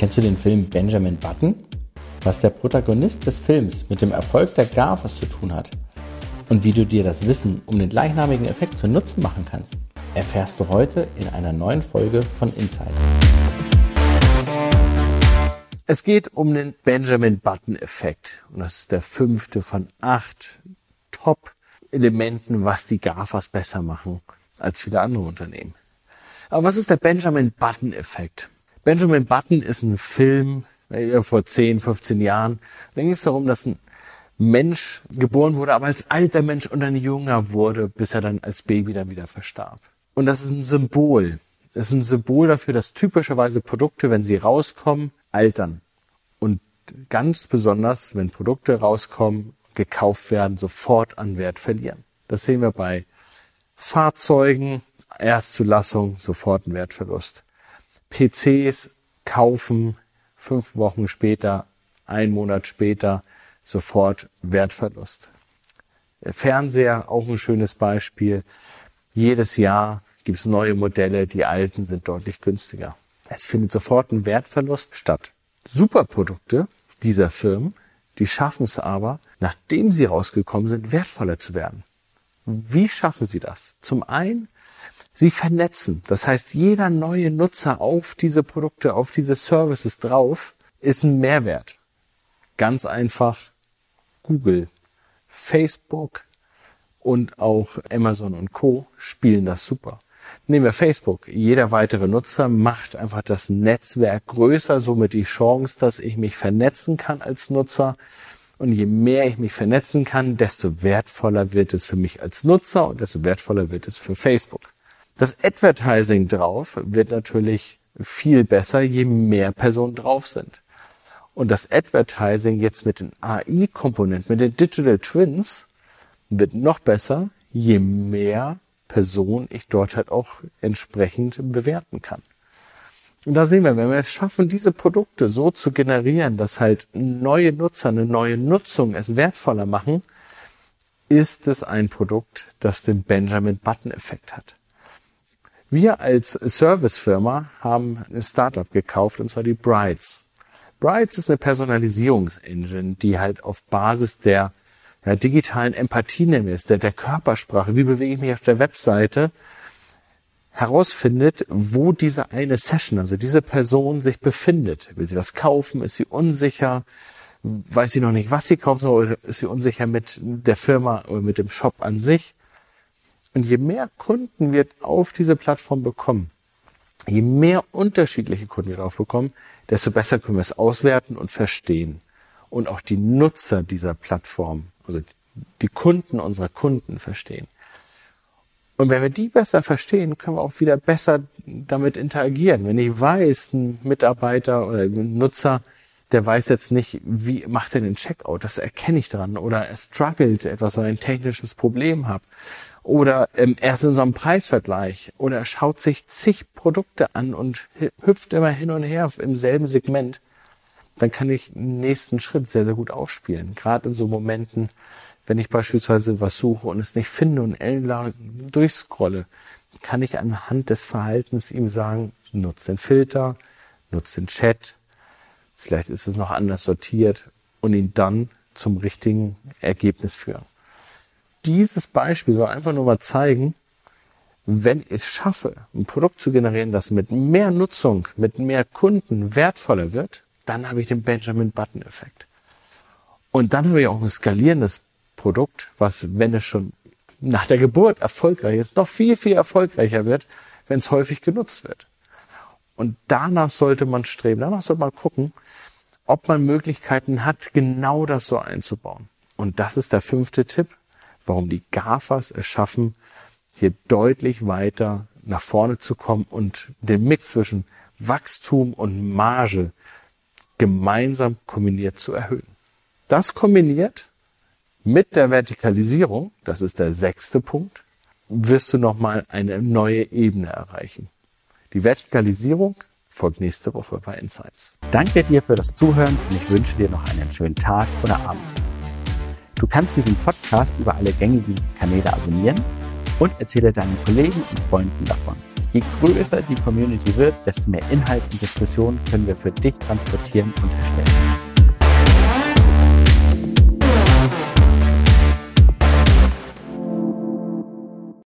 Kennst du den Film Benjamin Button? Was der Protagonist des Films mit dem Erfolg der GAFAs zu tun hat und wie du dir das Wissen um den gleichnamigen Effekt zu Nutzen machen kannst, erfährst du heute in einer neuen Folge von Inside. Es geht um den Benjamin Button Effekt und das ist der fünfte von acht Top-Elementen, was die GAFAs besser machen als viele andere Unternehmen. Aber was ist der Benjamin Button Effekt? Benjamin Button ist ein Film äh, vor 10, 15 Jahren. Da ging es darum, dass ein Mensch geboren wurde, aber als alter Mensch und dann jünger wurde, bis er dann als Baby dann wieder verstarb. Und das ist ein Symbol. Das ist ein Symbol dafür, dass typischerweise Produkte, wenn sie rauskommen, altern. Und ganz besonders, wenn Produkte rauskommen, gekauft werden, sofort an Wert verlieren. Das sehen wir bei Fahrzeugen, Erstzulassung, sofort ein Wertverlust. PCs kaufen fünf Wochen später, ein Monat später, sofort Wertverlust. Fernseher, auch ein schönes Beispiel. Jedes Jahr gibt es neue Modelle, die alten sind deutlich günstiger. Es findet sofort ein Wertverlust statt. Superprodukte dieser Firmen, die schaffen es aber, nachdem sie rausgekommen sind, wertvoller zu werden. Wie schaffen sie das? Zum einen sie vernetzen. Das heißt, jeder neue Nutzer auf diese Produkte, auf diese Services drauf ist ein Mehrwert. Ganz einfach Google, Facebook und auch Amazon und Co. spielen das super. Nehmen wir Facebook. Jeder weitere Nutzer macht einfach das Netzwerk größer, somit die Chance, dass ich mich vernetzen kann als Nutzer. Und je mehr ich mich vernetzen kann, desto wertvoller wird es für mich als Nutzer und desto wertvoller wird es für Facebook. Das Advertising drauf wird natürlich viel besser, je mehr Personen drauf sind. Und das Advertising jetzt mit den AI-Komponenten, mit den Digital Twins, wird noch besser, je mehr Personen ich dort halt auch entsprechend bewerten kann. Und da sehen wir, wenn wir es schaffen, diese Produkte so zu generieren, dass halt neue Nutzer eine neue Nutzung es wertvoller machen, ist es ein Produkt, das den Benjamin Button Effekt hat. Wir als Servicefirma haben ein Startup gekauft, und zwar die Brights. Brights ist eine Personalisierungsengine, die halt auf Basis der ja, digitalen Empathie nämlich, der, der Körpersprache, wie bewege ich mich auf der Webseite, herausfindet, wo diese eine Session, also diese Person sich befindet. Will sie was kaufen? Ist sie unsicher? Weiß sie noch nicht, was sie kaufen soll? Oder ist sie unsicher mit der Firma oder mit dem Shop an sich? Und je mehr Kunden wir auf diese Plattform bekommen, je mehr unterschiedliche Kunden wir drauf bekommen, desto besser können wir es auswerten und verstehen. Und auch die Nutzer dieser Plattform, also die Kunden unserer Kunden verstehen. Und wenn wir die besser verstehen, können wir auch wieder besser damit interagieren. Wenn ich weiß, ein Mitarbeiter oder ein Nutzer, der weiß jetzt nicht, wie macht er den Checkout, das erkenne ich dran. Oder er struggelt etwas, weil er ein technisches Problem hat oder ähm, er ist in so einem Preisvergleich. Oder er schaut sich zig Produkte an und hüpft immer hin und her im selben Segment, dann kann ich den nächsten Schritt sehr, sehr gut ausspielen. Gerade in so Momenten, wenn ich beispielsweise was suche und es nicht finde und ellenlang durchscrolle, kann ich anhand des Verhaltens ihm sagen, nutze den Filter, nutze den Chat, vielleicht ist es noch anders sortiert und ihn dann zum richtigen Ergebnis führen dieses Beispiel soll einfach nur mal zeigen, wenn ich es schaffe, ein Produkt zu generieren, das mit mehr Nutzung, mit mehr Kunden wertvoller wird, dann habe ich den Benjamin Button Effekt. Und dann habe ich auch ein skalierendes Produkt, was, wenn es schon nach der Geburt erfolgreich ist, noch viel, viel erfolgreicher wird, wenn es häufig genutzt wird. Und danach sollte man streben, danach sollte man gucken, ob man Möglichkeiten hat, genau das so einzubauen. Und das ist der fünfte Tipp warum die GAFAs es schaffen, hier deutlich weiter nach vorne zu kommen und den Mix zwischen Wachstum und Marge gemeinsam kombiniert zu erhöhen. Das kombiniert mit der Vertikalisierung, das ist der sechste Punkt, wirst du nochmal eine neue Ebene erreichen. Die Vertikalisierung folgt nächste Woche bei Insights. Danke dir für das Zuhören und ich wünsche dir noch einen schönen Tag oder Abend. Du kannst diesen Podcast über alle gängigen Kanäle abonnieren und erzähle deinen Kollegen und Freunden davon. Je größer die Community wird, desto mehr Inhalt und Diskussion können wir für dich transportieren und erstellen.